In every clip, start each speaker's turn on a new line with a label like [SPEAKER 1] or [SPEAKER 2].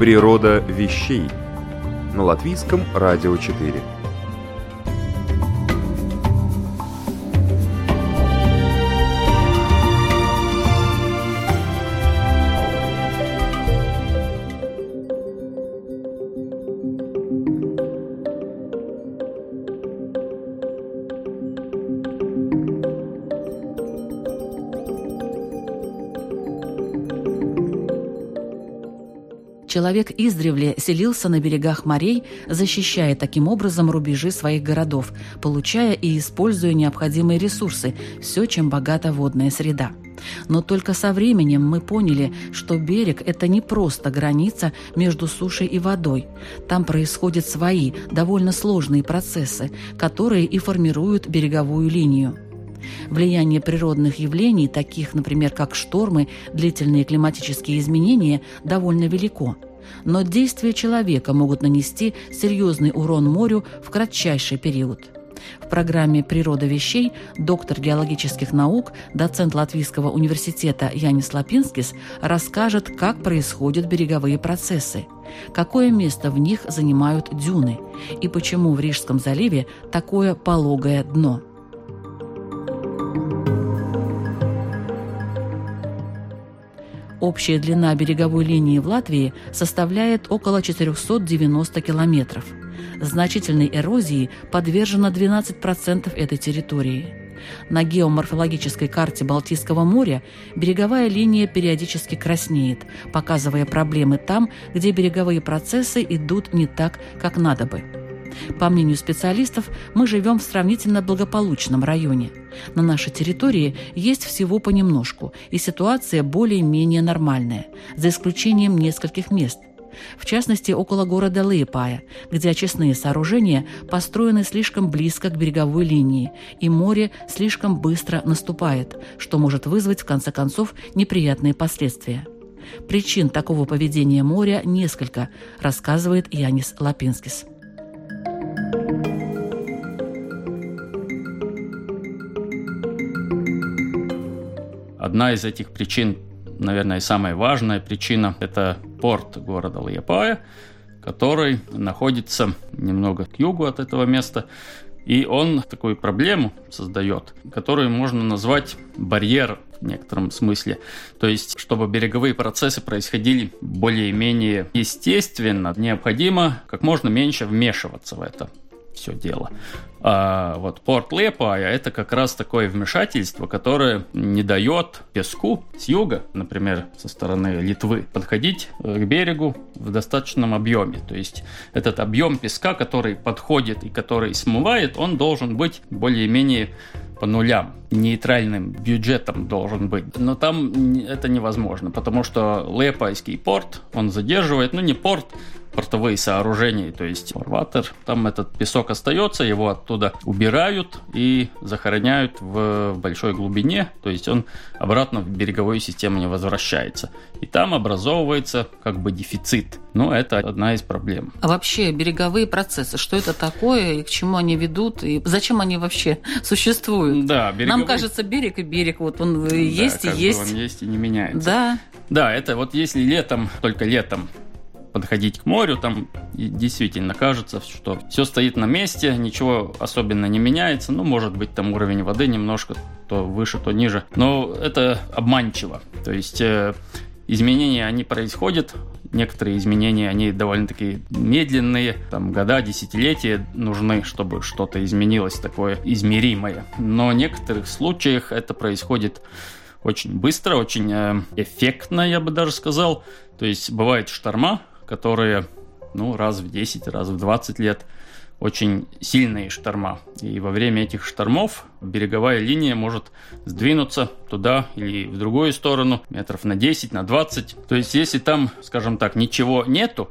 [SPEAKER 1] Природа вещей на латвийском радио 4.
[SPEAKER 2] Человек издревле селился на берегах морей, защищая таким образом рубежи своих городов, получая и используя необходимые ресурсы, все, чем богата водная среда. Но только со временем мы поняли, что берег – это не просто граница между сушей и водой. Там происходят свои, довольно сложные процессы, которые и формируют береговую линию. Влияние природных явлений, таких, например, как штормы, длительные климатические изменения, довольно велико. Но действия человека могут нанести серьезный урон морю в кратчайший период. В программе «Природа вещей» доктор геологических наук, доцент Латвийского университета Янис Лапинскис расскажет, как происходят береговые процессы, какое место в них занимают дюны и почему в Рижском заливе такое пологое дно – Общая длина береговой линии в Латвии составляет около 490 километров. Значительной эрозии подвержено 12% этой территории. На геоморфологической карте Балтийского моря береговая линия периодически краснеет, показывая проблемы там, где береговые процессы идут не так, как надо бы. По мнению специалистов, мы живем в сравнительно благополучном районе. На нашей территории есть всего понемножку, и ситуация более-менее нормальная, за исключением нескольких мест. В частности, около города Лейпая, где очистные сооружения построены слишком близко к береговой линии, и море слишком быстро наступает, что может вызвать, в конце концов, неприятные последствия. Причин такого поведения моря несколько, рассказывает Янис Лапинскис.
[SPEAKER 3] Одна из этих причин, наверное, самая важная причина, это порт города Лиепая, который находится немного к югу от этого места. И он такую проблему создает, которую можно назвать барьер в некотором смысле. То есть, чтобы береговые процессы происходили более-менее естественно, необходимо как можно меньше вмешиваться в это все дело. А вот порт Лепая – это как раз такое вмешательство, которое не дает песку с юга, например, со стороны Литвы, подходить э, к берегу в достаточном объеме. То есть этот объем песка, который подходит и который смывает, он должен быть более-менее по нулям. Нейтральным бюджетом должен быть. Но там это невозможно, потому что Лепайский порт, он задерживает, ну не порт, портовые сооружения, то есть фарватер, там этот песок остается, его оттуда убирают и захороняют в большой глубине, то есть он обратно в береговую систему не возвращается. И там образовывается как бы дефицит. Но это одна из проблем.
[SPEAKER 2] А вообще береговые процессы, что это такое и к чему они ведут, и зачем они вообще существуют?
[SPEAKER 3] Да,
[SPEAKER 2] береговые... Нам кажется, берег и берег, вот он да, есть и есть.
[SPEAKER 3] он есть и не меняется.
[SPEAKER 2] Да.
[SPEAKER 3] Да, это вот если летом, только летом подходить к морю, там действительно кажется, что все стоит на месте, ничего особенно не меняется, ну, может быть, там уровень воды немножко то выше, то ниже, но это обманчиво, то есть э, изменения, они происходят, некоторые изменения, они довольно-таки медленные, там года, десятилетия нужны, чтобы что-то изменилось такое измеримое, но в некоторых случаях это происходит очень быстро, очень э, эффектно, я бы даже сказал. То есть бывают шторма, которые ну, раз в 10, раз в 20 лет очень сильные шторма. И во время этих штормов береговая линия может сдвинуться туда или в другую сторону, метров на 10, на 20. То есть, если там, скажем так, ничего нету,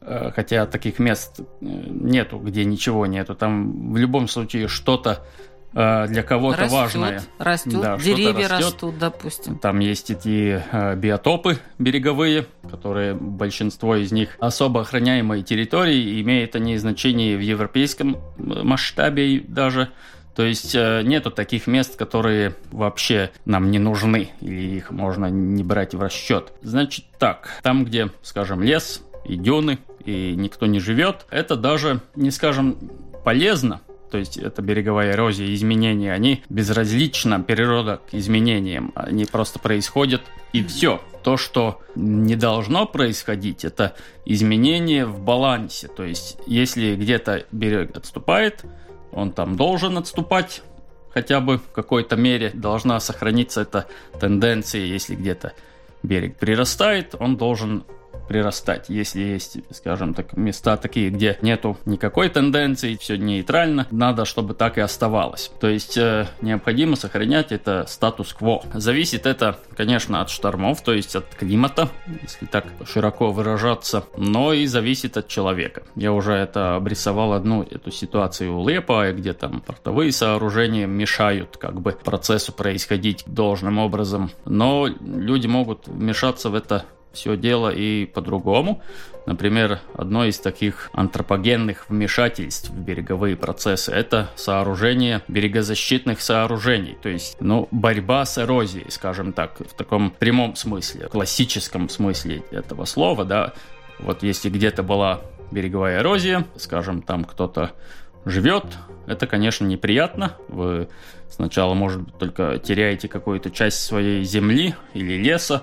[SPEAKER 3] э, хотя таких мест э, нету, где ничего нету, там в любом случае что-то для кого-то важное.
[SPEAKER 2] Растет, да, деревья растет. растут, допустим.
[SPEAKER 3] Там есть эти э, биотопы береговые, которые большинство из них особо охраняемые территории, имеют они значение в европейском э, масштабе даже. То есть нету таких мест, которые вообще нам не нужны, или их можно не брать в расчет. Значит так, там, где, скажем, лес и дюны, и никто не живет, это даже, не скажем, полезно, то есть это береговая эрозия, изменения, они безразлично природа к изменениям, они просто происходят и все. То, что не должно происходить, это изменение в балансе. То есть если где-то берег отступает, он там должен отступать, хотя бы в какой-то мере должна сохраниться эта тенденция, если где-то берег прирастает, он должен прирастать. Если есть, скажем так, места такие, где нету никакой тенденции, все нейтрально, надо, чтобы так и оставалось. То есть э, необходимо сохранять это статус-кво. Зависит это, конечно, от штормов, то есть от климата, если так широко выражаться, но и зависит от человека. Я уже это обрисовал одну эту ситуацию у Лепа, где там портовые сооружения мешают как бы процессу происходить должным образом, но люди могут вмешаться в это все дело и по-другому. Например, одно из таких антропогенных вмешательств в береговые процессы – это сооружение берегозащитных сооружений, то есть ну, борьба с эрозией, скажем так, в таком прямом смысле, классическом смысле этого слова. Да. Вот если где-то была береговая эрозия, скажем, там кто-то живет, это, конечно, неприятно. Вы сначала, может быть, только теряете какую-то часть своей земли или леса,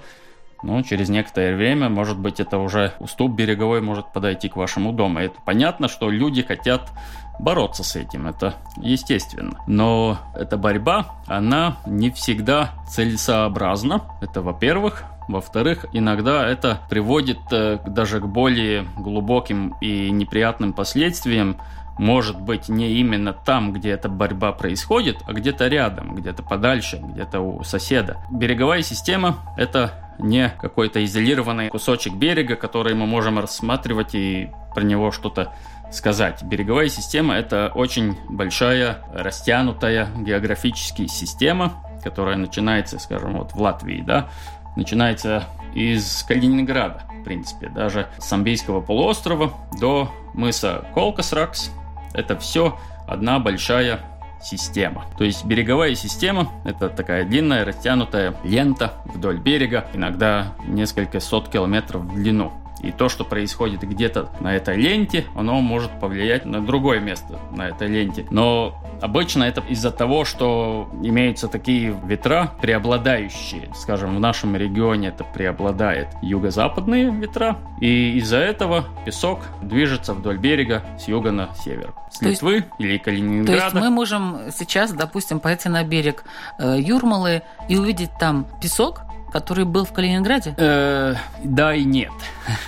[SPEAKER 3] ну, через некоторое время, может быть, это уже уступ береговой может подойти к вашему дому. Это понятно, что люди хотят бороться с этим, это естественно. Но эта борьба, она не всегда целесообразна. Это, во-первых. Во-вторых, иногда это приводит э, даже к более глубоким и неприятным последствиям, может быть не именно там, где эта борьба происходит, а где-то рядом, где-то подальше, где-то у соседа. Береговая система – это не какой-то изолированный кусочек берега, который мы можем рассматривать и про него что-то сказать. Береговая система – это очень большая, растянутая географически система, которая начинается, скажем, вот в Латвии, да, начинается из Калининграда, в принципе, даже с Амбийского полуострова до мыса Колкасракс. Это все одна большая система. То есть береговая система – это такая длинная растянутая лента вдоль берега, иногда несколько сот километров в длину. И то, что происходит где-то на этой ленте, оно может повлиять на другое место на этой ленте. Но Обычно это из-за того, что имеются такие ветра преобладающие. Скажем, в нашем регионе это преобладает юго-западные ветра. И из-за этого песок движется вдоль берега с юга на север. С то Литвы есть, или Калининграда.
[SPEAKER 2] То есть мы можем сейчас, допустим, пойти на берег э, Юрмалы и увидеть там песок, который был в Калининграде?
[SPEAKER 3] Э, да и нет.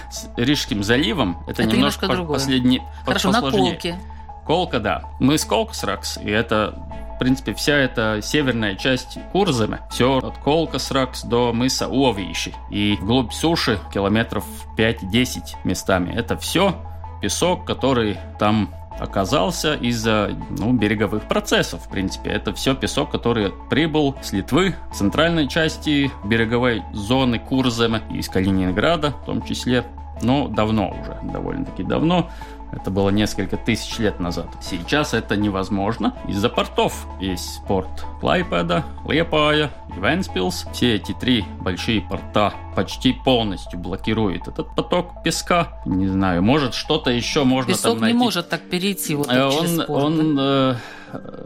[SPEAKER 3] С Рижским заливом это, это немножко, немножко последний.
[SPEAKER 2] Хорошо, на Колке.
[SPEAKER 3] Колка, да. Мы с Колксракс, и это в принципе, вся эта северная часть Курзамы, все от Колкасракс до мыса Уовиши и вглубь суши километров 5-10 местами. Это все песок, который там оказался из-за ну, береговых процессов, в принципе. Это все песок, который прибыл с Литвы, центральной части береговой зоны Курземы, из Калининграда в том числе. Но давно уже, довольно-таки давно. Это было несколько тысяч лет назад. Сейчас это невозможно из-за портов. Есть порт Клайпеда, Лепая и Венспилс. Все эти три большие порта почти полностью блокируют этот поток песка. Не знаю, может что-то еще можно
[SPEAKER 2] Песок
[SPEAKER 3] там найти.
[SPEAKER 2] не может так перейти вот так
[SPEAKER 3] он,
[SPEAKER 2] через порт,
[SPEAKER 3] Он э,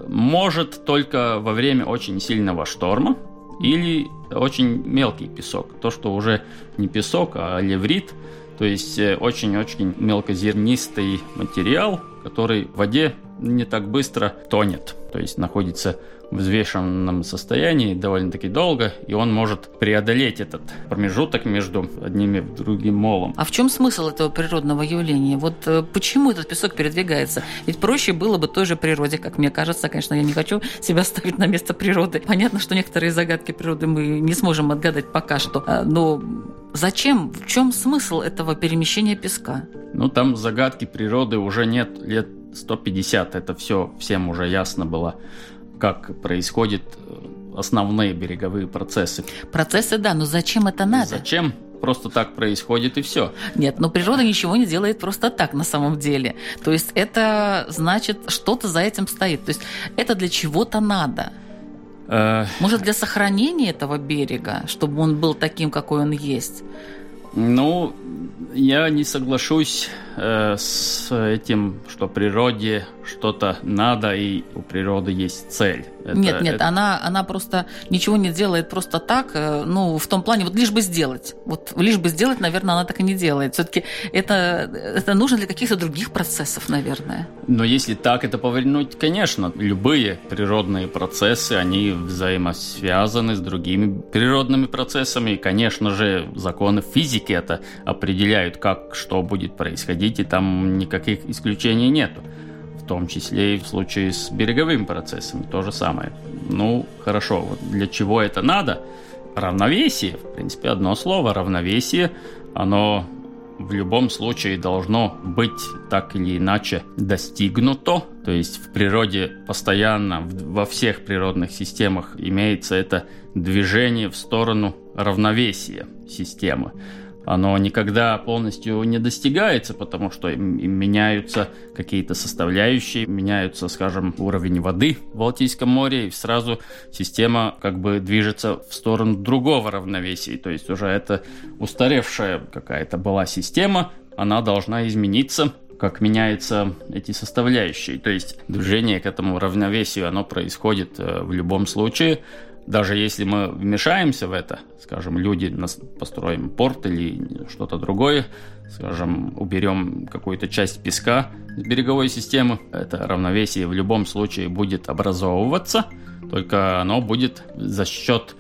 [SPEAKER 3] может только во время очень сильного шторма или очень мелкий песок. То, что уже не песок, а леврит – то есть э, очень-очень мелкозернистый материал, который в воде не так быстро тонет. То есть находится в взвешенном состоянии довольно-таки долго, и он может преодолеть этот промежуток между одним и другим молом.
[SPEAKER 2] А в чем смысл этого природного явления? Вот э, почему этот песок передвигается? Ведь проще было бы той же природе, как мне кажется. Конечно, я не хочу себя ставить на место природы. Понятно, что некоторые загадки природы мы не сможем отгадать пока что. А, но зачем? В чем смысл этого перемещения песка?
[SPEAKER 3] Ну, там загадки природы уже нет лет 150. Это все всем уже ясно было как происходят э, основные береговые процессы.
[SPEAKER 2] Процессы, да, но зачем это надо?
[SPEAKER 3] Зачем? Просто так происходит и все.
[SPEAKER 2] Нет, но природа ничего не делает просто так на самом деле. То есть это значит, что-то за этим стоит. То есть это для чего-то надо. Э, Может, для сохранения этого берега, чтобы он был таким, какой он есть?
[SPEAKER 3] Ну, я не соглашусь э, с этим, что природе что-то надо, и у природы есть цель.
[SPEAKER 2] Это, нет, нет, это... она, она просто ничего не делает просто так, э, ну, в том плане, вот лишь бы сделать. Вот лишь бы сделать, наверное, она так и не делает. Все-таки это, это нужно для каких-то других процессов, наверное.
[SPEAKER 3] Но если так это повернуть, конечно, любые природные процессы, они взаимосвязаны с другими природными процессами, и, конечно же, законы физики это определяют, как что будет происходить, и там никаких исключений нету в том числе и в случае с береговыми процессами то же самое. Ну, хорошо, вот для чего это надо? Равновесие, в принципе, одно слово, равновесие, оно в любом случае должно быть так или иначе достигнуто. То есть в природе постоянно, во всех природных системах имеется это движение в сторону равновесия системы оно никогда полностью не достигается, потому что меняются какие-то составляющие, меняются, скажем, уровень воды в Балтийском море, и сразу система как бы движется в сторону другого равновесия. То есть уже это устаревшая какая-то была система, она должна измениться, как меняются эти составляющие. То есть движение к этому равновесию, оно происходит э, в любом случае даже если мы вмешаемся в это, скажем, люди построим порт или что-то другое, скажем, уберем какую-то часть песка с береговой системы, это равновесие в любом случае будет образовываться, только оно будет за счет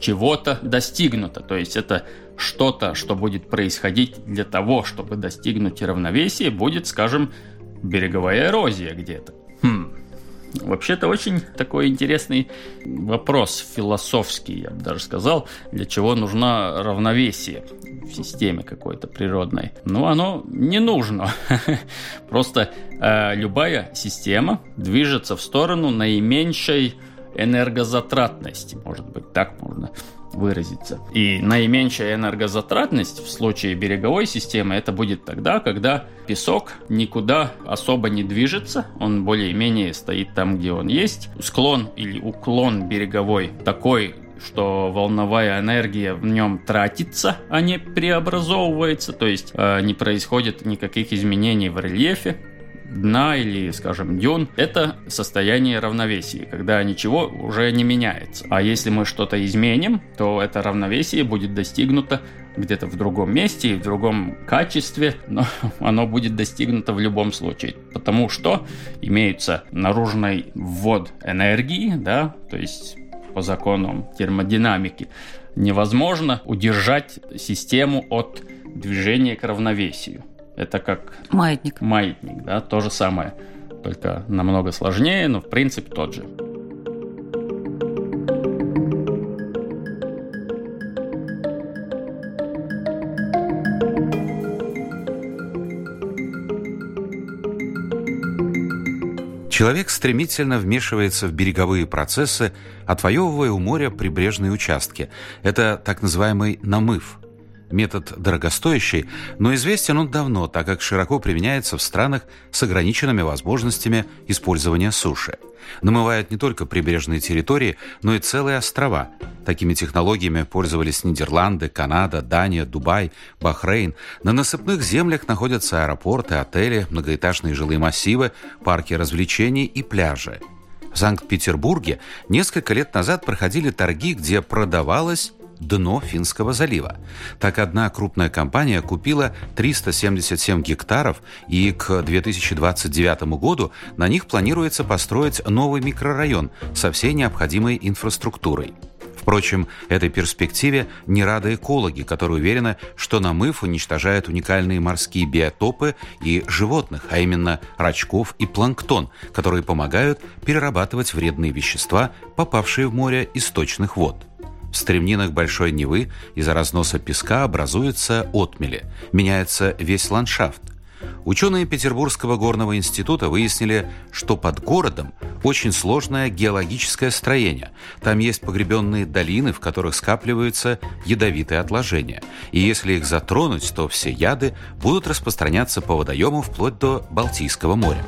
[SPEAKER 3] чего-то достигнуто. То есть это что-то, что будет происходить для того, чтобы достигнуть равновесия, будет, скажем, береговая эрозия где-то. Вообще-то очень такой интересный вопрос, философский, я бы даже сказал, для чего нужна равновесие в системе какой-то природной. Ну, оно не нужно. Просто э, любая система движется в сторону наименьшей энергозатратности, может быть, так можно выразиться. И наименьшая энергозатратность в случае береговой системы это будет тогда, когда песок никуда особо не движется, он более-менее стоит там, где он есть. Склон или уклон береговой такой, что волновая энергия в нем тратится, а не преобразовывается, то есть э, не происходит никаких изменений в рельефе дна или, скажем, дюн, это состояние равновесия, когда ничего уже не меняется. А если мы что-то изменим, то это равновесие будет достигнуто где-то в другом месте и в другом качестве, но оно будет достигнуто в любом случае, потому что имеется наружный ввод энергии, да, то есть по законам термодинамики, невозможно удержать систему от движения к равновесию. Это как...
[SPEAKER 2] Маятник.
[SPEAKER 3] Маятник, да, то же самое. Только намного сложнее, но в принципе тот же.
[SPEAKER 4] Человек стремительно вмешивается в береговые процессы, отвоевывая у моря прибрежные участки. Это так называемый намыв – Метод дорогостоящий, но известен он давно, так как широко применяется в странах с ограниченными возможностями использования суши. Намывают не только прибрежные территории, но и целые острова. Такими технологиями пользовались Нидерланды, Канада, Дания, Дубай, Бахрейн. На насыпных землях находятся аэропорты, отели, многоэтажные жилые массивы, парки развлечений и пляжи. В Санкт-Петербурге несколько лет назад проходили торги, где продавалось дно Финского залива. Так одна крупная компания купила 377 гектаров, и к 2029 году на них планируется построить новый микрорайон со всей необходимой инфраструктурой. Впрочем, этой перспективе не рады экологи, которые уверены, что намыв уничтожает уникальные морские биотопы и животных, а именно рачков и планктон, которые помогают перерабатывать вредные вещества, попавшие в море источных вод. В стремнинах Большой Невы из-за разноса песка образуются отмели, меняется весь ландшафт. Ученые Петербургского горного института выяснили, что под городом очень сложное геологическое строение. Там есть погребенные долины, в которых скапливаются ядовитые отложения. И если их затронуть, то все яды будут распространяться по водоему вплоть до Балтийского моря.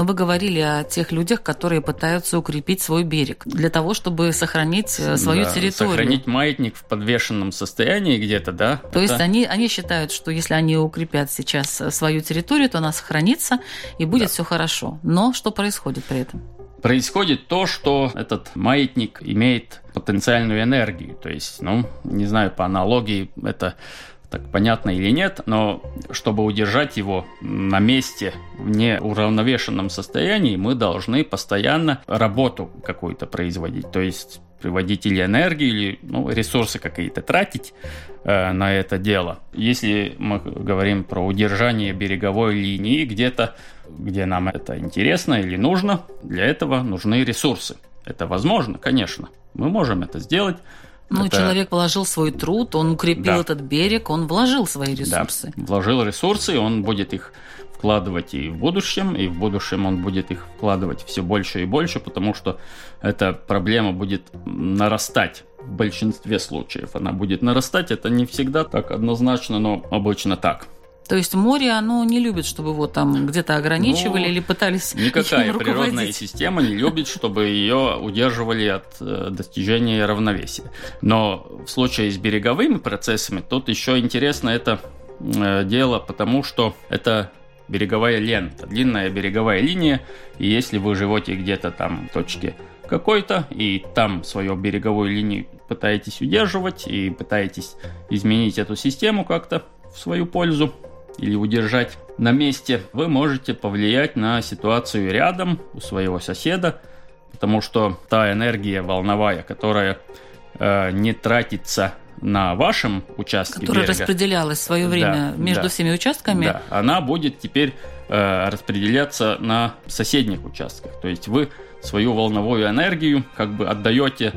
[SPEAKER 2] Но вы говорили о тех людях, которые пытаются укрепить свой берег для того, чтобы сохранить э, свою
[SPEAKER 3] Да,
[SPEAKER 2] территорию.
[SPEAKER 3] Сохранить маятник в подвешенном состоянии где-то, да?
[SPEAKER 2] То
[SPEAKER 3] Это-
[SPEAKER 2] есть они, они считают, что если они укрепят сейчас э, свою территорию, то она сохранится и будет все хорошо. Но что происходит при этом?
[SPEAKER 3] происходит то, что этот маятник имеет потенциальную энергию. То есть, ну, не знаю, по аналогии это так понятно или нет, но чтобы удержать его на месте в неуравновешенном состоянии, мы должны постоянно работу какую-то производить. То есть приводить или энергию, или ну, ресурсы какие-то тратить э, на это дело. Если мы говорим про удержание береговой линии где-то, где нам это интересно или нужно, для этого нужны ресурсы. Это возможно, конечно. Мы можем это сделать.
[SPEAKER 2] Ну,
[SPEAKER 3] Это-
[SPEAKER 2] человек положил свой труд, он укрепил
[SPEAKER 3] Да.
[SPEAKER 2] этот берег, он вложил свои
[SPEAKER 3] Да,
[SPEAKER 2] ресурсы.
[SPEAKER 3] вложил ресурсы, он будет их вкладывать и в будущем, и в будущем он будет их вкладывать все больше и больше, потому что эта проблема будет нарастать в большинстве случаев. Она будет нарастать, это не всегда так однозначно, но обычно так.
[SPEAKER 2] То есть море, оно не любит, чтобы его там где-то ограничивали
[SPEAKER 3] Ну,
[SPEAKER 2] или пытались
[SPEAKER 3] Никакая природная система не любит, чтобы ее удерживали от э, достижения равновесия. Но в случае с береговыми процессами тут еще интересно это э, дело, потому что это береговая лента, длинная береговая линия, и если вы живете где-то там в точке какой-то, и там свою береговую линию пытаетесь удерживать, и пытаетесь изменить эту систему как-то в свою пользу, или удержать на месте, вы можете повлиять на ситуацию рядом у своего соседа, потому что та энергия волновая, которая э, не тратится на вашем участке
[SPEAKER 2] Которая
[SPEAKER 3] берега,
[SPEAKER 2] распределялась в свое время
[SPEAKER 3] Да,
[SPEAKER 2] между
[SPEAKER 3] да.
[SPEAKER 2] всеми участками.
[SPEAKER 3] да, она будет теперь э, распределяться на соседних участках. То есть вы свою волновую энергию как бы отдаете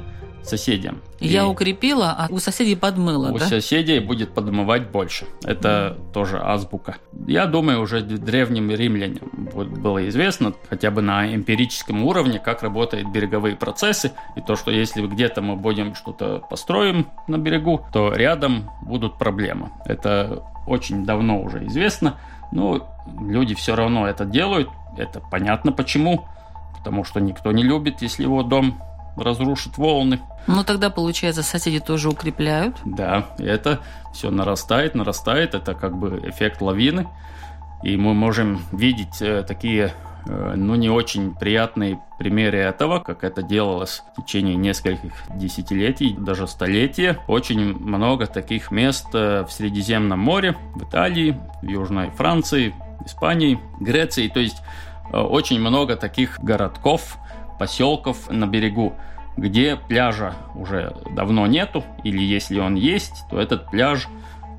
[SPEAKER 3] соседям.
[SPEAKER 2] Я
[SPEAKER 3] И-
[SPEAKER 2] укрепила, а у соседей подмыло,
[SPEAKER 3] у
[SPEAKER 2] да?
[SPEAKER 3] соседей будет подмывать больше. Это тоже азбука. Я думаю, уже древним римлянам было известно, хотя бы на эмпирическом уровне, как работают береговые процессы, и то, что если где-то мы будем что-то построим на берегу, то рядом будут проблемы. Это очень давно уже известно, но люди все равно это делают. Это понятно почему. Потому что никто не любит, если его дом разрушит волны.
[SPEAKER 2] Ну, тогда, получается, соседи тоже укрепляют.
[SPEAKER 3] Да, это все нарастает, нарастает. Это как бы эффект лавины. И мы можем видеть э, такие, э, ну, не очень приятные примеры этого, как это делалось в течение нескольких десятилетий, даже столетия. Очень много таких мест э, в Средиземном море, в Италии, в Южной Франции, Испании, Греции. То есть очень много таких городков, поселков на берегу, где пляжа уже давно нету, или если он есть, то этот пляж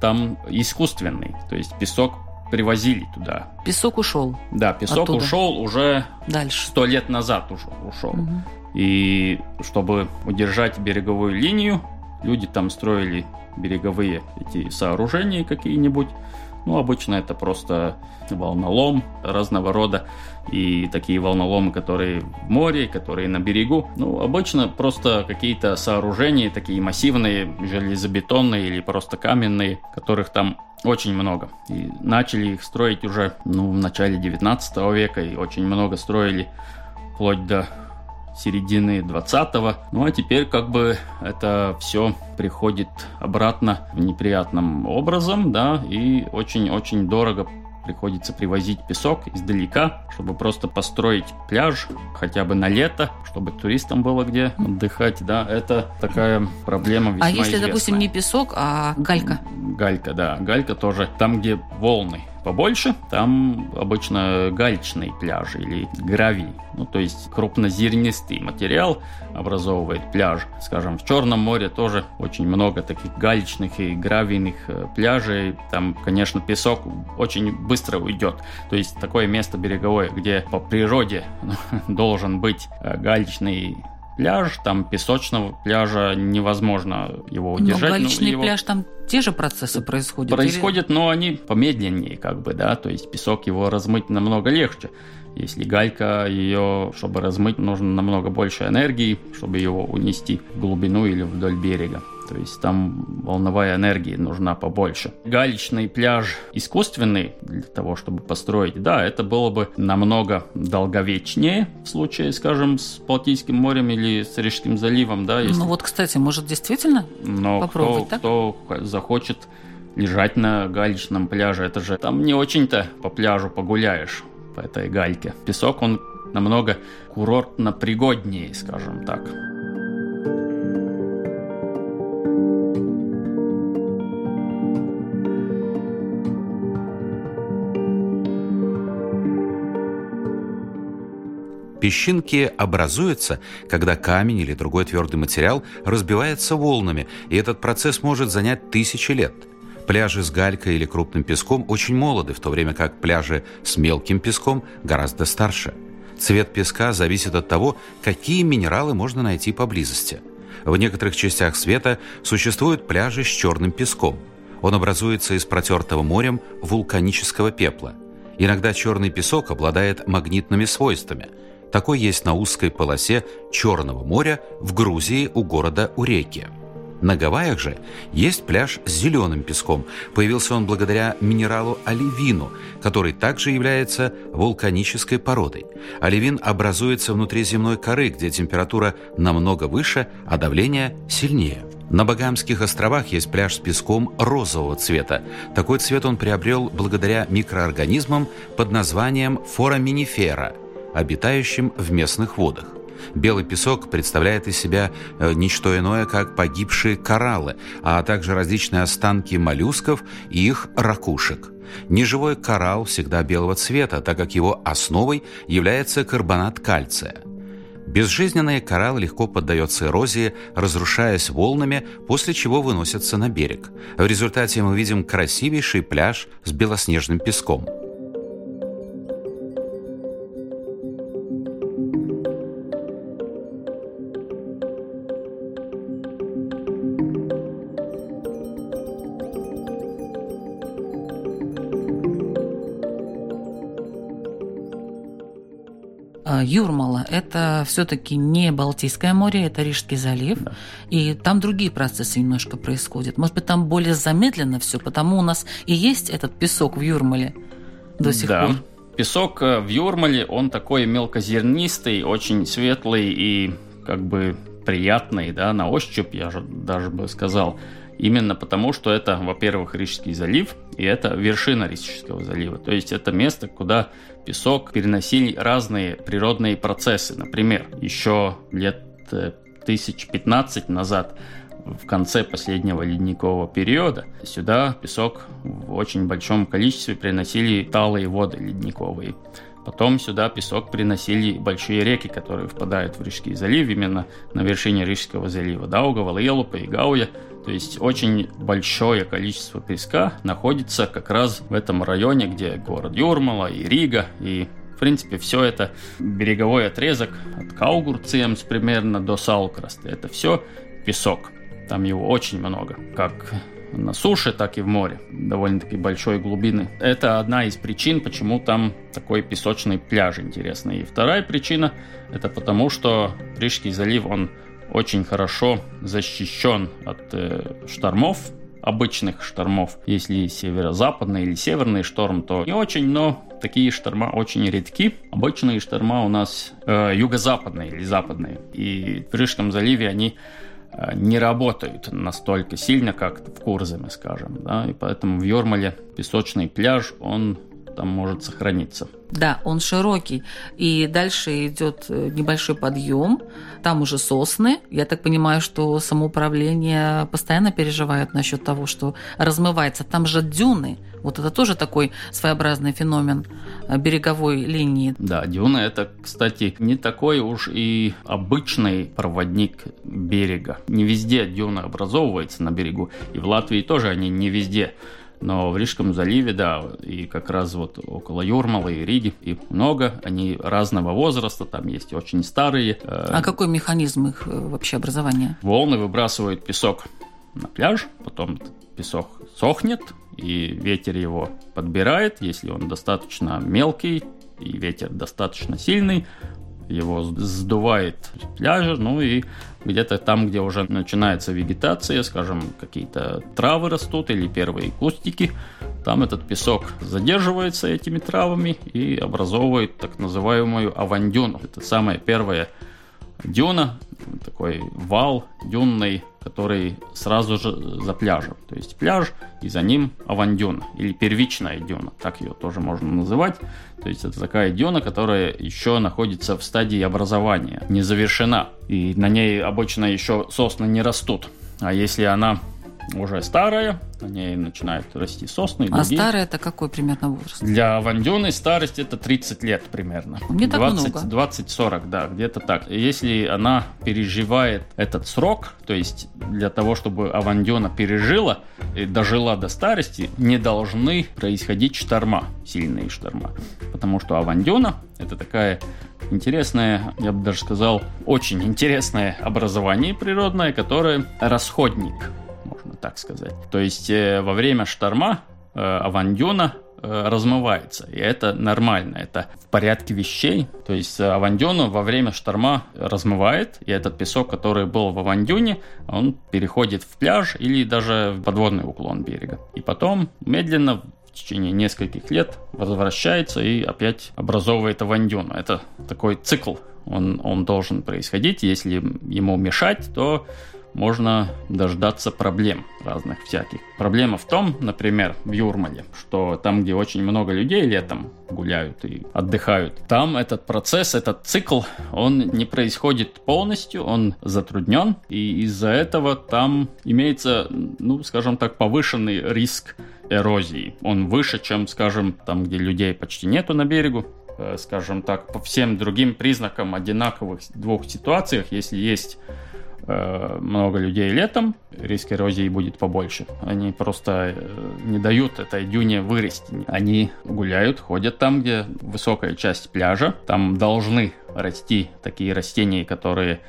[SPEAKER 3] там искусственный, то есть песок привозили туда.
[SPEAKER 2] Песок ушел
[SPEAKER 3] Да, песок
[SPEAKER 2] Оттуда.
[SPEAKER 3] ушел уже
[SPEAKER 2] дальше.
[SPEAKER 3] сто лет назад уже ушел.
[SPEAKER 2] Мгм.
[SPEAKER 3] И чтобы удержать береговую линию, люди там строили береговые эти сооружения какие-нибудь. Ну, обычно это просто волнолом разного рода. И такие волноломы, которые в море, которые на берегу. Ну, обычно просто какие-то сооружения, такие массивные, железобетонные или просто каменные, которых там очень много. И начали их строить уже ну, в начале 19 века, и очень много строили вплоть до середины 20-го. Ну а теперь как бы это все приходит обратно неприятным образом, да, и очень-очень дорого приходится привозить песок издалека, чтобы просто построить пляж хотя бы на лето, чтобы туристам было где отдыхать, да, это такая проблема весьма
[SPEAKER 2] А если,
[SPEAKER 3] известная.
[SPEAKER 2] допустим, не песок, а галька?
[SPEAKER 3] Галька, да, галька тоже там, где волны побольше, там обычно галечные пляжи или гравий. Ну, то есть крупнозернистый материал образовывает пляж. Скажем, в Черном море тоже очень много таких галечных и гравийных э, пляжей. Там, конечно, песок очень быстро уйдет. То есть такое место береговое, где по природе должен быть э, галечный пляж, там песочного пляжа невозможно его удержать.
[SPEAKER 2] Но галечный
[SPEAKER 3] его...
[SPEAKER 2] пляж, там те же процессы происходят?
[SPEAKER 3] Происходят, или... но они помедленнее, как бы, да, то есть песок его размыть намного легче. Если галька, ее, чтобы размыть, нужно намного больше энергии, чтобы его унести в глубину или вдоль берега. То есть там волновая энергия нужна побольше. Галечный пляж искусственный для того, чтобы построить, да, это было бы намного долговечнее в случае, скажем, с Балтийским морем или с Рижским заливом, да.
[SPEAKER 2] Если... Ну вот, кстати, может действительно
[SPEAKER 3] Но
[SPEAKER 2] попробовать,
[SPEAKER 3] кто,
[SPEAKER 2] так?
[SPEAKER 3] кто захочет лежать на галечном пляже, это же там не очень-то по пляжу погуляешь по этой гальке. Песок, он намного курортно пригоднее, скажем так.
[SPEAKER 4] Песчинки образуются, когда камень или другой твердый материал разбивается волнами, и этот процесс может занять тысячи лет. Пляжи с галькой или крупным песком очень молоды, в то время как пляжи с мелким песком гораздо старше. Цвет песка зависит от того, какие минералы можно найти поблизости. В некоторых частях света существуют пляжи с черным песком. Он образуется из протертого морем вулканического пепла. Иногда черный песок обладает магнитными свойствами – такой есть на узкой полосе Черного моря в Грузии у города Уреки. На Гавайях же есть пляж с зеленым песком. Появился он благодаря минералу оливину, который также является вулканической породой. Оливин образуется внутри земной коры, где температура намного выше, а давление сильнее. На Багамских островах есть пляж с песком розового цвета. Такой цвет он приобрел благодаря микроорганизмам под названием фораминифера – обитающим в местных водах. Белый песок представляет из себя э, ничто иное, как погибшие кораллы, а также различные останки моллюсков и их ракушек. Неживой коралл всегда белого цвета, так как его основой является карбонат кальция. Безжизненные кораллы легко поддаются эрозии, разрушаясь волнами, после чего выносятся на берег. В результате мы видим красивейший пляж с белоснежным песком.
[SPEAKER 2] Юрмала – это все-таки не Балтийское море, это Рижский залив, да. и там другие процессы немножко происходят. Может быть, там более замедленно все, потому у нас и есть этот песок в Юрмале до сих
[SPEAKER 3] да.
[SPEAKER 2] пор.
[SPEAKER 3] Песок э, в Юрмале, он такой мелкозернистый, очень светлый и как бы приятный, да, на ощупь, я же даже бы сказал. Именно потому, что это, во-первых, Рижский залив, и это вершина Рижского залива. То есть это место, куда песок переносили разные природные процессы. Например, еще лет э, тысяч пятнадцать назад в конце последнего ледникового периода сюда песок в очень большом количестве приносили талые воды ледниковые. Потом сюда песок приносили большие реки, которые впадают в Рижский залив, именно на вершине Рижского залива. Даугава, Елупа и Гауя. То есть очень большое количество песка находится как раз в этом районе, где город Юрмала и Рига, и в принципе, все это береговой отрезок от Каугурциемс примерно до Салкраста. Это все песок. Там его очень много, как на суше, так и в море, довольно-таки большой глубины. Это одна из причин, почему там такой песочный пляж интересный. И вторая причина – это потому, что Рижский залив, он очень хорошо защищен от э, штормов, обычных штормов. Если северо-западный или северный шторм, то не очень, но такие шторма очень редки. Обычные шторма у нас э, юго-западные или западные. И в Рижском заливе они э, не работают настолько сильно, как в Курзаме, скажем. Да? И поэтому в Йормале песочный пляж, он там может сохраниться.
[SPEAKER 2] Да, он широкий. И дальше идет э, небольшой подъем. Там уже сосны. Я так понимаю, что самоуправление постоянно переживает насчет того, что размывается. Там же дюны. Вот это тоже такой своеобразный феномен э, береговой линии.
[SPEAKER 3] Да, дюны это, кстати, не такой уж и обычный проводник берега. Не везде дюна образовывается на берегу. И в Латвии тоже они не везде но в Рижском заливе, да, и как раз вот около Юрмала и Риги, и много, они разного возраста, там есть очень старые.
[SPEAKER 2] Э, а какой механизм их э, вообще образования?
[SPEAKER 3] Волны выбрасывают песок на пляж, потом песок сохнет, и ветер его подбирает, если он достаточно мелкий, и ветер достаточно сильный, его сдувает пляжа, ну и где-то там, где уже начинается вегетация, скажем, какие-то травы растут или первые кустики, там этот песок задерживается этими травами и образовывает так называемую авандюну. Это самая первая дюна, такой вал дюнный, который сразу же за пляжем. То есть пляж, и за ним авандюна, или первичная дюна, так ее тоже можно называть. То есть это такая дюна, которая еще находится в стадии образования, не завершена. И на ней обычно еще сосны не растут. А если она уже старая, на ней начинают расти сосны.
[SPEAKER 2] А старая это какой примерно возраст?
[SPEAKER 3] Для вандюны старость это 30 лет примерно.
[SPEAKER 2] Не так 20, много.
[SPEAKER 3] 20-40, да, где-то так. Если она переживает этот срок, то есть для того, чтобы авандюна пережила и дожила до старости, не должны происходить шторма, сильные шторма. Потому что авандюна это такая интересное, я бы даже сказал, очень интересное образование природное, которое расходник можно так сказать. То есть э, во время шторма э, авандюна э, размывается. И это нормально, это в порядке вещей. То есть авандюну во время шторма размывает, и этот песок, который был в авандюне, он переходит в пляж или даже в подводный уклон берега. И потом медленно в течение нескольких лет возвращается и опять образовывает авандюну. Это такой цикл, он, он должен происходить. Если ему мешать, то можно дождаться проблем разных всяких. Проблема в том, например, в Юрмале, что там, где очень много людей летом гуляют и отдыхают, там этот процесс, этот цикл, он не происходит полностью, он затруднен, и из-за этого там имеется, ну, скажем так, повышенный риск эрозии. Он выше, чем, скажем, там, где людей почти нету на берегу, э, скажем так, по всем другим признакам одинаковых двух ситуациях, если есть много людей летом, риск эрозии будет побольше. Они просто э, не дают этой дюне вырасти. Они гуляют, ходят там, где высокая часть пляжа. Там должны расти такие растения, которые...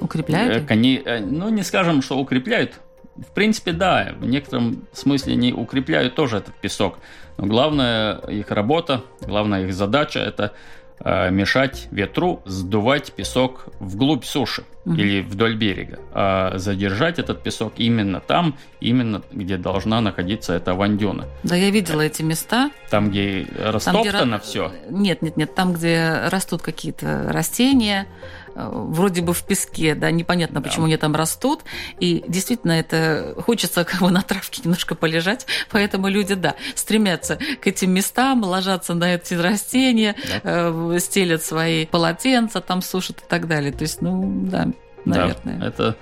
[SPEAKER 2] Укрепляют?
[SPEAKER 3] Они, э, ну, не скажем, что укрепляют. В принципе, да, в некотором смысле они укрепляют тоже этот песок. Но главная их работа, главная их задача – это Э, мешать ветру сдувать песок вглубь суши угу. или вдоль берега, а задержать этот песок именно там, именно где должна находиться эта вандюна.
[SPEAKER 2] Да, я видела эти места.
[SPEAKER 3] Там, где растоптано там, где... все.
[SPEAKER 2] Нет, нет, нет, там, где растут какие-то растения, Э, вроде бы в песке, да, непонятно, почему да. они там растут, и действительно это хочется как бы на травке немножко полежать, поэтому люди, да, стремятся к этим местам, ложатся на эти растения, да. э, стелят свои полотенца, там сушат и так далее, то есть, ну, да, наверное.
[SPEAKER 3] Да, это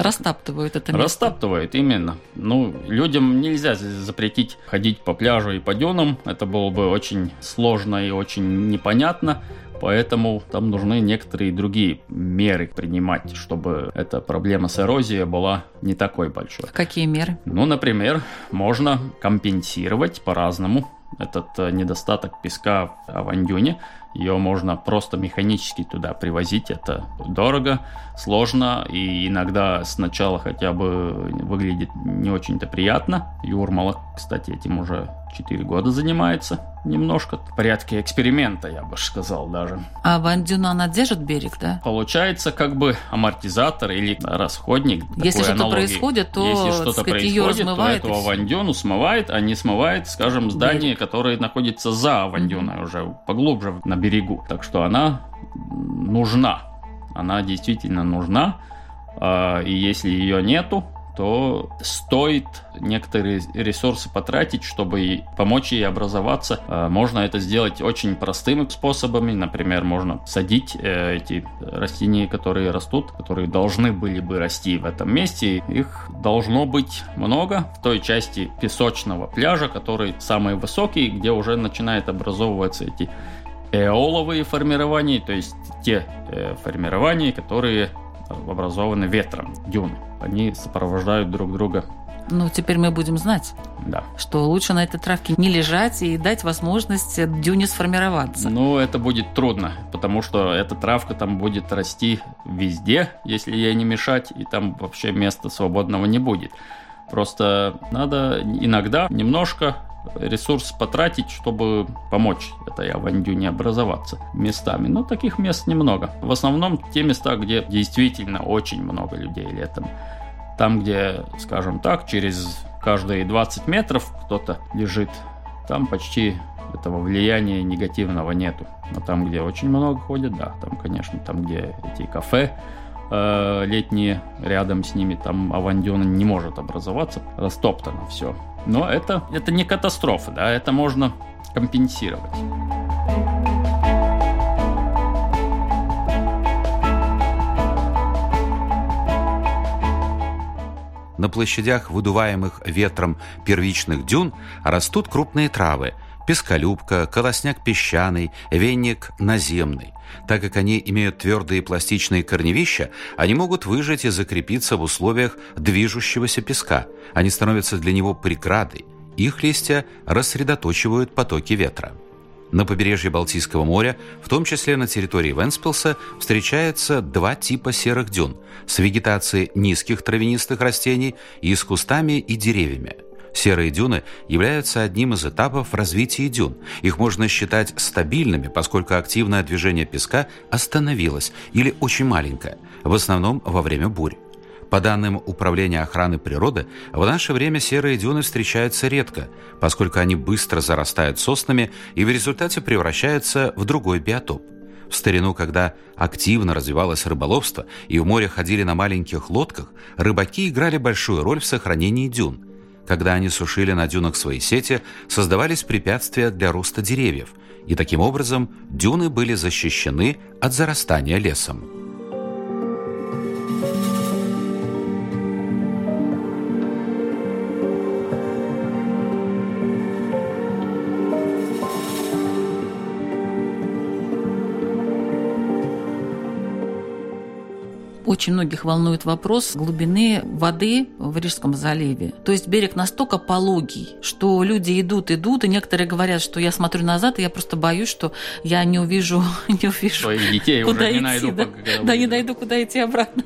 [SPEAKER 2] Растаптывают это место.
[SPEAKER 3] Растаптывают, именно. Ну, людям нельзя запретить ходить по пляжу и по дюнам. Это было бы очень сложно и очень непонятно. Поэтому там нужны некоторые другие меры принимать, чтобы эта проблема с эрозией была не такой большой.
[SPEAKER 2] Какие меры?
[SPEAKER 3] Ну, например, можно компенсировать по-разному этот э, недостаток песка в Авандюне. Ее можно просто механически туда привозить. Это дорого, сложно и иногда сначала хотя бы выглядит не очень-то приятно. Юрмала, кстати, этим уже 4 года занимается немножко. В порядке эксперимента, я бы сказал даже.
[SPEAKER 2] А Вандюна, она держит берег, да?
[SPEAKER 3] Получается как бы амортизатор или расходник.
[SPEAKER 2] Если что-то происходит, то
[SPEAKER 3] Если что-то
[SPEAKER 2] сказать,
[SPEAKER 3] происходит,
[SPEAKER 2] ее размывает.
[SPEAKER 3] то эту авандюну смывает, а не смывает, скажем, здание, которое находится за авандюной, уже поглубже на берегу. Так что она нужна. Она действительно нужна. А, И если ее нету, то стоит некоторые ресурсы потратить, чтобы помочь ей образоваться. А, Можно это сделать очень простыми способами. Например, можно садить э, эти растения, которые растут, которые должны были бы расти в этом месте. Их должно быть много в той части песочного пляжа, который самый высокий, где уже начинает образовываться эти эоловые формирования, то есть те э, формирования, которые образованы ветром, дюны. Они сопровождают друг друга.
[SPEAKER 2] Ну, теперь мы будем знать,
[SPEAKER 3] Да.
[SPEAKER 2] что лучше на этой травке не лежать и дать возможность дюне сформироваться.
[SPEAKER 3] Ну, это будет трудно, потому что эта травка там будет расти везде, если ей не мешать, и там вообще места свободного не будет. Просто надо иногда немножко ресурс потратить, чтобы помочь этой авандюне образоваться местами. Но таких мест немного. В основном те места, где действительно очень много людей летом. Там, где, скажем так, через каждые 20 метров кто-то лежит, там почти этого влияния негативного нету. Но там, где очень много ходят, да, там, конечно, там, где эти кафе э, летние рядом с ними, там авандюна не может образоваться, растоптано все. Но это, это не катастрофа, да, это можно компенсировать.
[SPEAKER 4] На площадях, выдуваемых ветром первичных дюн, растут крупные травы – песколюбка, колосняк песчаный, венник наземный. Так как они имеют твердые пластичные корневища, они могут выжить и закрепиться в условиях движущегося песка. Они становятся для него преградой. Их листья рассредоточивают потоки ветра. На побережье Балтийского моря, в том числе на территории Венспилса, встречаются два типа серых дюн с вегетацией низких травянистых растений и с кустами и деревьями. Серые дюны являются одним из этапов развития дюн. Их можно считать стабильными, поскольку активное движение песка остановилось или очень маленькое, в основном во время бурь. По данным Управления охраны природы, в наше время серые дюны встречаются редко, поскольку они быстро зарастают соснами и в результате превращаются в другой биотоп. В старину, когда активно развивалось рыболовство и в море ходили на маленьких лодках, рыбаки играли большую роль в сохранении дюн. Когда они сушили на дюнах свои сети, создавались препятствия для роста деревьев, и таким образом дюны были защищены от зарастания лесом.
[SPEAKER 2] Очень многих волнует вопрос глубины воды в Рижском заливе. То есть берег настолько пологий, что люди идут, идут, и некоторые говорят, что я смотрю назад, и я просто боюсь, что я не увижу, не увижу,
[SPEAKER 3] Своих детей
[SPEAKER 2] куда
[SPEAKER 3] уже не
[SPEAKER 2] идти,
[SPEAKER 3] найду,
[SPEAKER 2] да, да, не найду, куда идти обратно.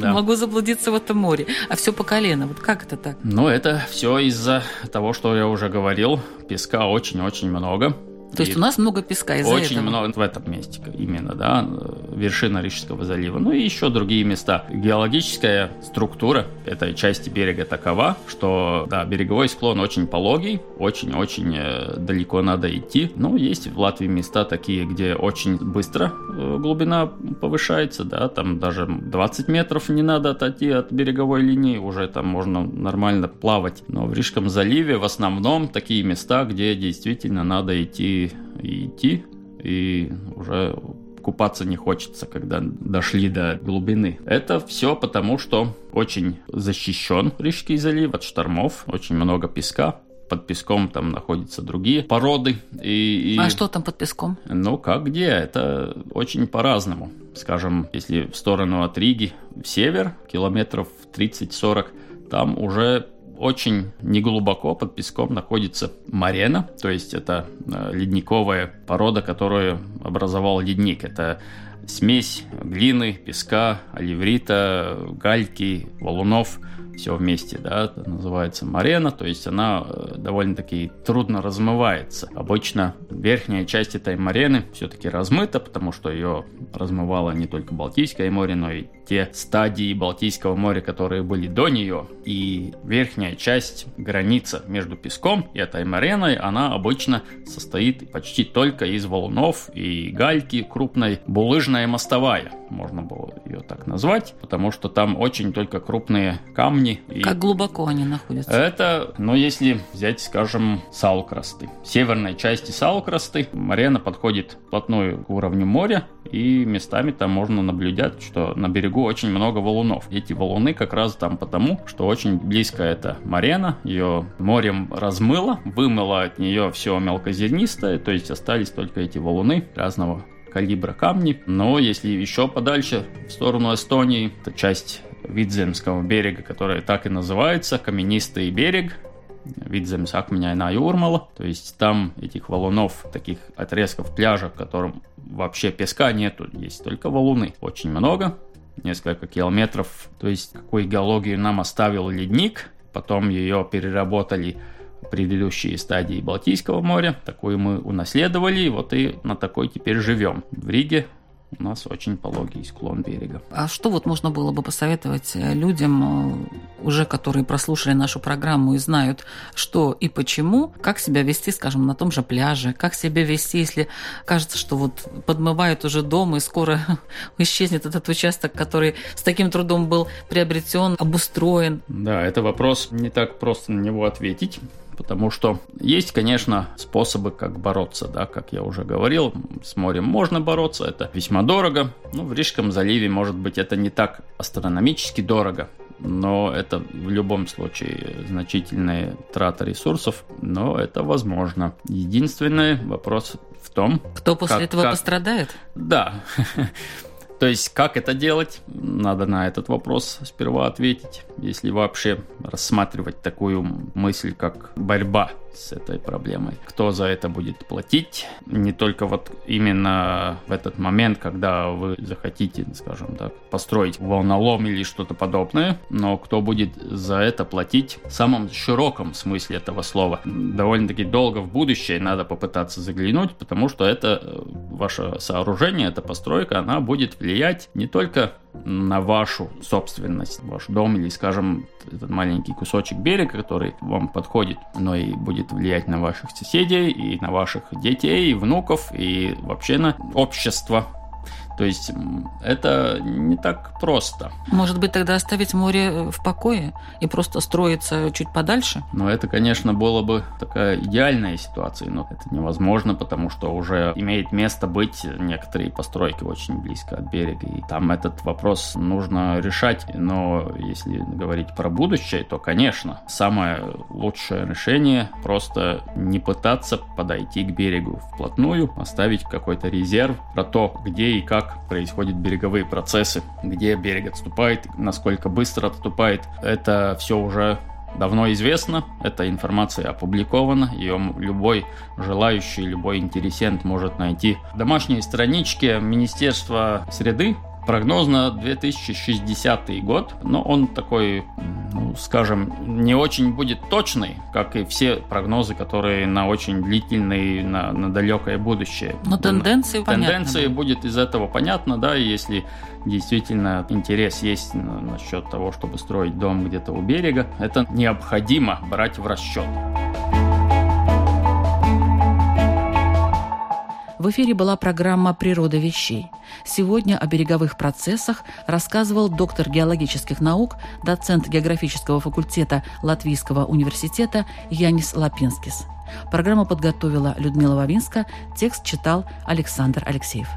[SPEAKER 3] Да.
[SPEAKER 2] Могу заблудиться в этом море. А все по колено. Вот как это так?
[SPEAKER 3] Ну, это все из-за того, что я уже говорил. Песка очень-очень много.
[SPEAKER 2] То есть
[SPEAKER 3] И
[SPEAKER 2] у нас много песка из-за
[SPEAKER 3] Очень
[SPEAKER 2] этого.
[SPEAKER 3] много в этом месте именно, да, вершина Рижского залива. Ну и еще другие места. Геологическая структура этой части берега такова, что, да, береговой склон очень пологий, очень-очень э, далеко надо идти. Ну, есть в Латвии места такие, где очень быстро э, глубина повышается, да, там даже 20 метров не надо отойти от береговой линии, уже там можно нормально плавать. Но в Рижском заливе в основном такие места, где действительно надо идти и идти, и уже купаться не хочется, когда дошли до глубины. Это все потому, что очень защищен Рижский залив от штормов, очень много песка, под песком там находятся другие породы. И, и-
[SPEAKER 2] А что там под песком?
[SPEAKER 3] ну, как где? Это очень по-разному. Скажем, если в сторону от Риги, в север, километров 30-40, там уже очень неглубоко под песком находится марена, то есть это э, ледниковая порода, которую образовал ледник. Это смесь глины, песка, оливрита, гальки, валунов – все вместе, да, это называется марена, то есть она э, довольно-таки трудно размывается. Обычно верхняя часть этой марены все-таки размыта, потому что ее размывало не только Балтийское море, но и те стадии Балтийского моря, которые были до нее. И верхняя часть, граница между песком и этой мареной, она обычно состоит почти только из валунов и гальки крупной, булыжная мостовая, можно было ее так назвать, потому что там очень только крупные камни.
[SPEAKER 2] И как глубоко они находятся?
[SPEAKER 3] Это, ну, если взять, скажем, Саукрасты. В северной части Саукрасты марена подходит вплотную к уровню моря, и местами там можно наблюдать, что на берегу очень много валунов. Эти валуны как раз там потому, что очень близко эта марена, ее морем размыло, вымыло от нее все мелкозернистое, то есть остались только эти валуны разного калибра камни. Но если еще подальше, в сторону Эстонии, это часть Видземского берега, которая так и называется, каменистый берег, Видземс Акменяйна Юрмала. То есть там этих валунов, таких отрезков пляжа, в котором вообще песка нету, есть только валуны. Очень много, несколько километров. То есть какую геологию нам оставил ледник, потом ее переработали предыдущие стадии Балтийского моря. Такую мы унаследовали, вот и на такой теперь живем. В Риге у нас очень пологий склон берега.
[SPEAKER 2] А что вот можно было бы посоветовать э, людям, э, уже которые прослушали нашу программу и знают, что и почему, как себя вести, скажем, на том же пляже, как себя вести, если кажется, что вот подмывают уже дом и скоро исчезнет этот участок, который с таким трудом был приобретен, обустроен.
[SPEAKER 3] Да, это вопрос не так просто на него ответить потому что есть, конечно, способы, как бороться, да, как я уже говорил, с морем можно бороться, это весьма дорого, ну, в Рижском заливе, может быть, это не так астрономически дорого, но это в любом случае значительные траты ресурсов, но это возможно. Единственный вопрос в том...
[SPEAKER 2] Кто после как, этого как... пострадает?
[SPEAKER 3] Да. То есть, как это делать? Надо на этот вопрос сперва ответить, если вообще рассматривать такую мысль, как борьба с этой проблемой. Кто за это будет платить? Не только вот именно в этот момент, когда вы захотите, скажем так, построить волнолом или что-то подобное, но кто будет за это платить в самом широком смысле этого слова. Довольно-таки долго в будущее надо попытаться заглянуть, потому что это э, ваше сооружение, эта постройка, она будет влиять не только на вашу собственность, ваш дом или, скажем, этот маленький кусочек берега, который вам подходит, но и будет влиять на ваших соседей и на ваших детей, и внуков, и вообще на общество то есть это не так просто.
[SPEAKER 2] Может быть, тогда оставить море э, в покое и просто строиться чуть подальше?
[SPEAKER 3] Но это, конечно, было бы такая идеальная ситуация, но это невозможно, потому что уже имеет место быть некоторые постройки очень близко от берега, и там этот вопрос нужно решать. Но если говорить про будущее, то, конечно, самое лучшее решение просто не пытаться подойти к берегу вплотную, оставить какой-то резерв про то, где и как происходят береговые процессы, где берег отступает, насколько быстро отступает. Это все уже давно известно, эта информация опубликована, ее любой желающий, любой интересент может найти в домашней страничке Министерства среды Прогноз на 2060 год, но он такой, ну, скажем, не очень будет точный, как и все прогнозы, которые на очень длительное, на, на далекое будущее.
[SPEAKER 2] Но тенденции
[SPEAKER 3] Тенденции понятно. будет из этого понятно, да, если действительно интерес есть насчет того, чтобы строить дом где-то у берега, это необходимо брать в расчет.
[SPEAKER 2] В эфире была программа «Природа вещей». Сегодня о береговых процессах рассказывал доктор геологических наук, доцент географического факультета Латвийского университета Янис Лапинскис. Программу подготовила Людмила Вавинска, текст читал Александр Алексеев.